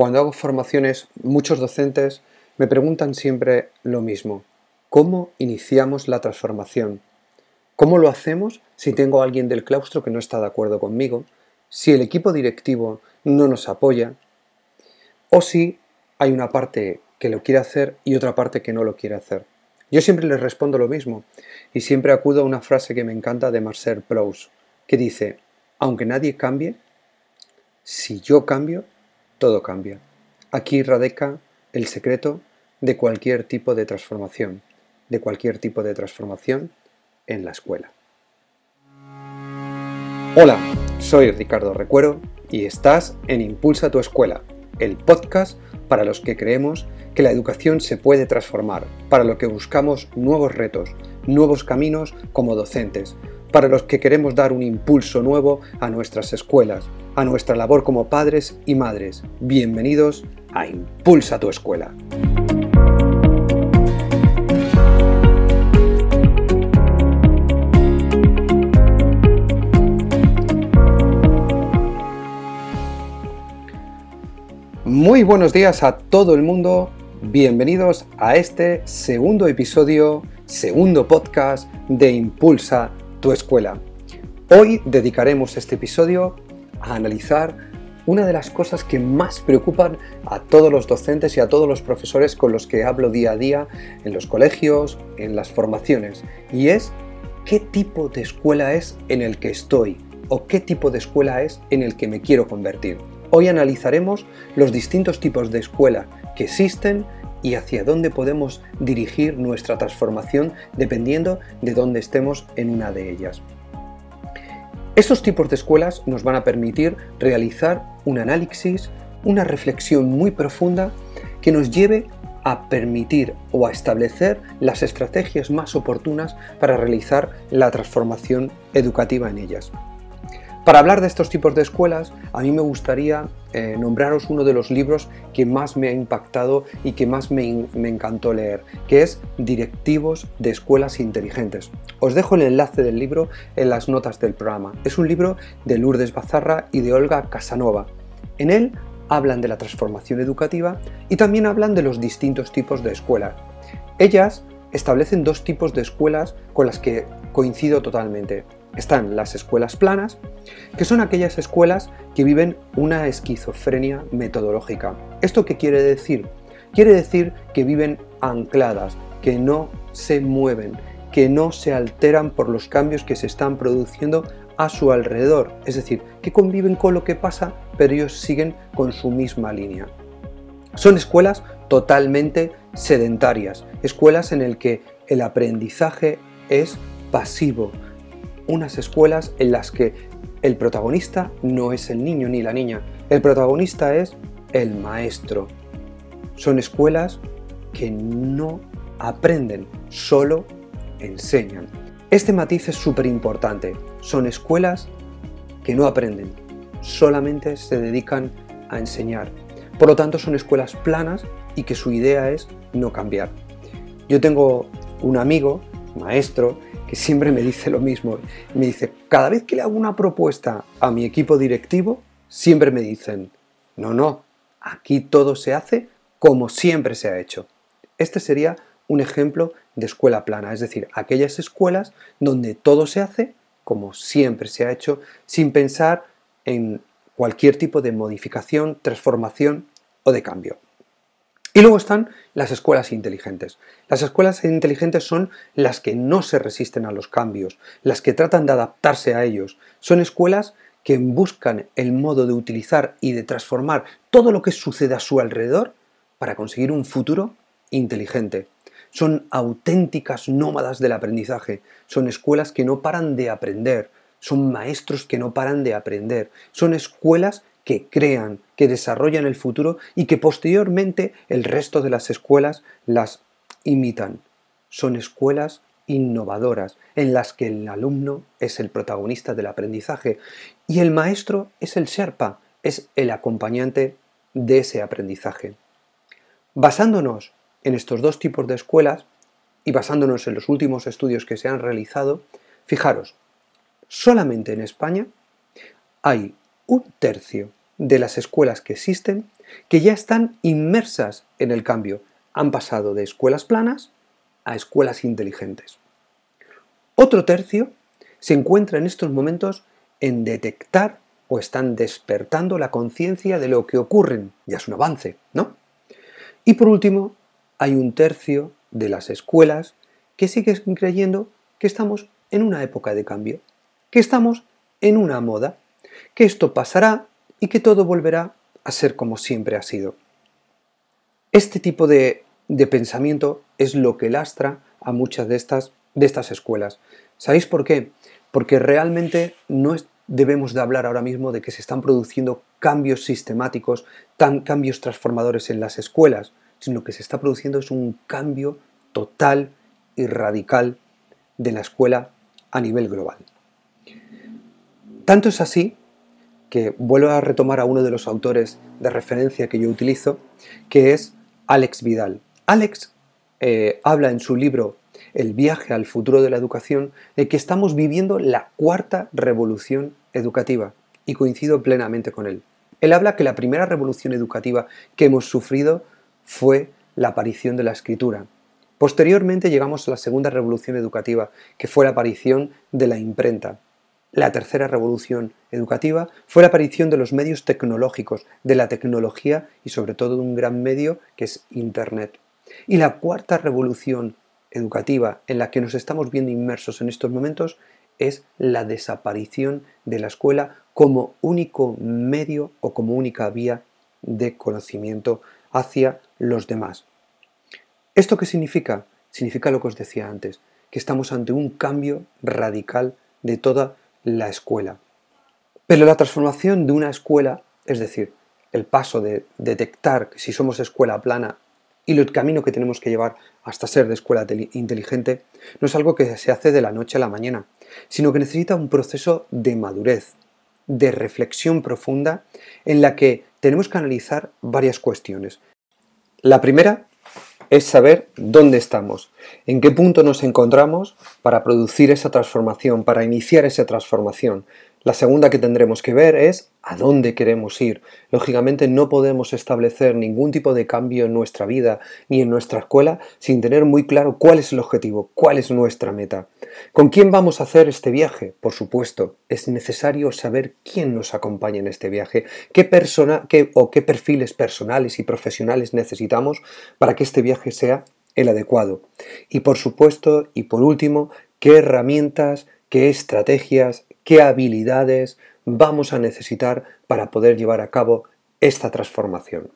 Cuando hago formaciones, muchos docentes me preguntan siempre lo mismo. ¿Cómo iniciamos la transformación? ¿Cómo lo hacemos si tengo a alguien del claustro que no está de acuerdo conmigo? Si el equipo directivo no nos apoya? ¿O si hay una parte que lo quiere hacer y otra parte que no lo quiere hacer? Yo siempre les respondo lo mismo y siempre acudo a una frase que me encanta de Marcel Proust, que dice, aunque nadie cambie, si yo cambio, todo cambia. Aquí radica el secreto de cualquier tipo de transformación, de cualquier tipo de transformación en la escuela. Hola, soy Ricardo Recuero y estás en Impulsa tu escuela, el podcast para los que creemos que la educación se puede transformar, para los que buscamos nuevos retos, nuevos caminos como docentes, para los que queremos dar un impulso nuevo a nuestras escuelas, a nuestra labor como padres y madres. Bienvenidos a Impulsa tu escuela. Muy buenos días a todo el mundo, bienvenidos a este segundo episodio, segundo podcast de Impulsa tu escuela. Hoy dedicaremos este episodio a analizar una de las cosas que más preocupan a todos los docentes y a todos los profesores con los que hablo día a día en los colegios, en las formaciones, y es qué tipo de escuela es en el que estoy o qué tipo de escuela es en el que me quiero convertir. Hoy analizaremos los distintos tipos de escuela que existen y hacia dónde podemos dirigir nuestra transformación dependiendo de dónde estemos en una de ellas. Estos tipos de escuelas nos van a permitir realizar un análisis, una reflexión muy profunda que nos lleve a permitir o a establecer las estrategias más oportunas para realizar la transformación educativa en ellas. Para hablar de estos tipos de escuelas, a mí me gustaría eh, nombraros uno de los libros que más me ha impactado y que más me, me, encantó leer, que es Directivos de Escuelas Inteligentes. Os dejo el enlace del libro en las notas del programa. Es un libro de Lourdes Bazarra y de Olga Casanova. En él hablan de la transformación educativa y también hablan de los distintos tipos de escuelas. Ellas establecen dos tipos de escuelas con las que coincido totalmente están las escuelas planas, que son aquellas escuelas que viven una esquizofrenia metodológica. ¿Esto qué quiere decir? Quiere decir que viven ancladas, que no se mueven, que no se alteran por los cambios que se están produciendo a su alrededor. Es decir, que conviven con lo que pasa, pero ellos siguen con su misma línea. Son escuelas totalmente sedentarias, escuelas en las que el aprendizaje es pasivo, unas escuelas en las que el protagonista no es el niño ni la niña, el protagonista es el maestro. Son escuelas que no aprenden, solo enseñan. Este matiz es súper importante. Son escuelas que no aprenden, solamente se dedican a enseñar. Por lo tanto, son escuelas planas y que su idea es no cambiar. Yo tengo un amigo, maestro, que siempre me dice lo mismo. Me dice, cada vez que le hago una propuesta a mi equipo directivo, siempre me dicen, no, no, aquí todo se hace como siempre se ha hecho. Este sería un ejemplo de escuela plana, es decir, aquellas escuelas donde todo se hace como siempre se ha hecho, sin pensar en cualquier tipo de modificación, transformación o de cambio. Y luego están las escuelas inteligentes. Las escuelas inteligentes son las que no se resisten a los cambios, las que tratan de adaptarse a ellos. Son escuelas que buscan el modo de utilizar y de transformar todo lo que sucede a su alrededor para conseguir un futuro inteligente. Son auténticas nómadas del aprendizaje, son escuelas que no paran de aprender, son maestros que no paran de aprender, son escuelas que crean, que desarrollan el futuro y que posteriormente el resto de las escuelas las imitan. Son escuelas innovadoras en las que el alumno es el protagonista del aprendizaje y el maestro es el Sherpa, es el acompañante de ese aprendizaje. Basándonos en estos dos tipos de escuelas y basándonos en los últimos estudios que se han realizado, fijaros, solamente en España hay un tercio de las escuelas que existen que ya están inmersas en el cambio. Han pasado de escuelas planas a escuelas inteligentes. Otro tercio se encuentra en estos momentos en detectar o están despertando la conciencia de lo que ocurre. Ya es un avance, ¿no? Y por último, hay un tercio de las escuelas que siguen creyendo que estamos en una época de cambio, que estamos en una moda, que esto pasará y que todo volverá a ser como siempre ha sido. Este tipo de, de pensamiento es lo que lastra a muchas de estas, de estas escuelas. ¿Sabéis por qué? Porque realmente no debemos de hablar ahora mismo de que se están produciendo cambios sistemáticos, tan, cambios transformadores en las escuelas, sino que se está produciendo es un cambio total y radical de la escuela a nivel global. Tanto es así que vuelvo a retomar a uno de los autores de referencia que yo utilizo, que es Alex Vidal. Alex eh, habla en su libro El viaje al futuro de la educación de que estamos viviendo la cuarta revolución educativa y coincido plenamente con él. Él habla que la primera revolución educativa que hemos sufrido fue la aparición de la escritura. Posteriormente llegamos a la segunda revolución educativa, que fue la aparición de la imprenta. La tercera revolución educativa fue la aparición de los medios tecnológicos, de la tecnología y sobre todo de un gran medio que es Internet. Y la cuarta revolución educativa en la que nos estamos viendo inmersos en estos momentos es la desaparición de la escuela como único medio o como única vía de conocimiento hacia los demás. ¿Esto qué significa? Significa lo que os decía antes, que estamos ante un cambio radical de toda la escuela. Pero la transformación de una escuela, es decir, el paso de detectar si somos escuela plana y el camino que tenemos que llevar hasta ser de escuela inteligente, no es algo que se hace de la noche a la mañana, sino que necesita un proceso de madurez, de reflexión profunda en la que tenemos que analizar varias cuestiones. La primera es saber dónde estamos, en qué punto nos encontramos para producir esa transformación, para iniciar esa transformación. La segunda que tendremos que ver es a dónde queremos ir. Lógicamente no podemos establecer ningún tipo de cambio en nuestra vida ni en nuestra escuela sin tener muy claro cuál es el objetivo, cuál es nuestra meta. ¿Con quién vamos a hacer este viaje? Por supuesto, es necesario saber quién nos acompaña en este viaje, qué persona qué, o qué perfiles personales y profesionales necesitamos para que este viaje sea el adecuado. Y por supuesto, y por último, qué herramientas, qué estrategias, qué habilidades vamos a necesitar para poder llevar a cabo esta transformación.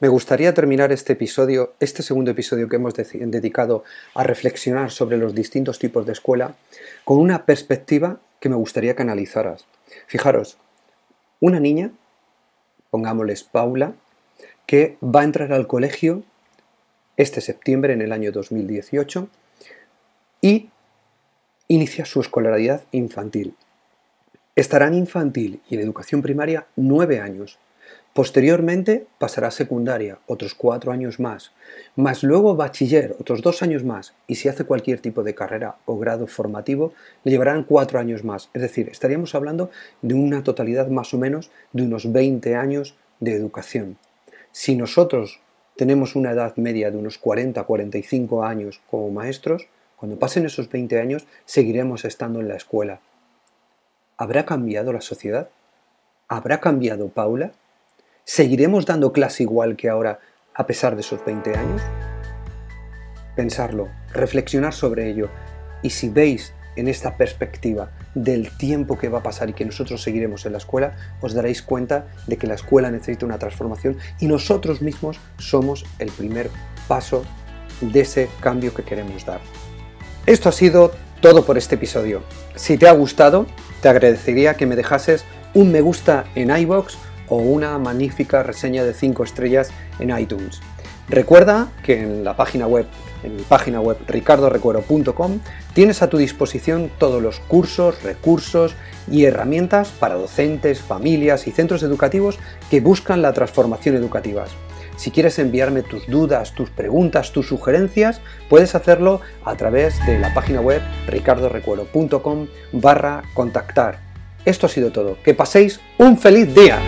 Me gustaría terminar este episodio, este segundo episodio que hemos dedicado a reflexionar sobre los distintos tipos de escuela, con una perspectiva que me gustaría que analizaras. Fijaros, una niña, pongámosles Paula, que va a entrar al colegio este septiembre en el año 2018 y inicia su escolaridad infantil. Estará en infantil y en educación primaria nueve años. Posteriormente pasará a secundaria, otros cuatro años más, más luego bachiller, otros dos años más, y si hace cualquier tipo de carrera o grado formativo, le llevarán cuatro años más. Es decir, estaríamos hablando de una totalidad más o menos de unos 20 años de educación. Si nosotros tenemos una edad media de unos 40-45 años como maestros, cuando pasen esos 20 años, seguiremos estando en la escuela. ¿Habrá cambiado la sociedad? ¿Habrá cambiado Paula? ¿Seguiremos dando clase igual que ahora a pesar de esos 20 años? Pensarlo, reflexionar sobre ello y si veis en esta perspectiva del tiempo que va a pasar y que nosotros seguiremos en la escuela, os daréis cuenta de que la escuela necesita una transformación y nosotros mismos somos el primer paso de ese cambio que queremos dar. Esto ha sido todo por este episodio. Si te ha gustado, te agradecería que me dejases un me gusta en iBox o una magnífica reseña de 5 estrellas en iTunes. Recuerda que en la página web, en mi página web ricardorecuero.com, tienes a tu disposición todos los cursos, recursos y herramientas para docentes, familias y centros educativos que buscan la transformación educativa. Si quieres enviarme tus dudas, tus preguntas, tus sugerencias, puedes hacerlo a través de la página web ricardorecuero.com barra contactar. Esto ha sido todo. Que paséis un feliz día.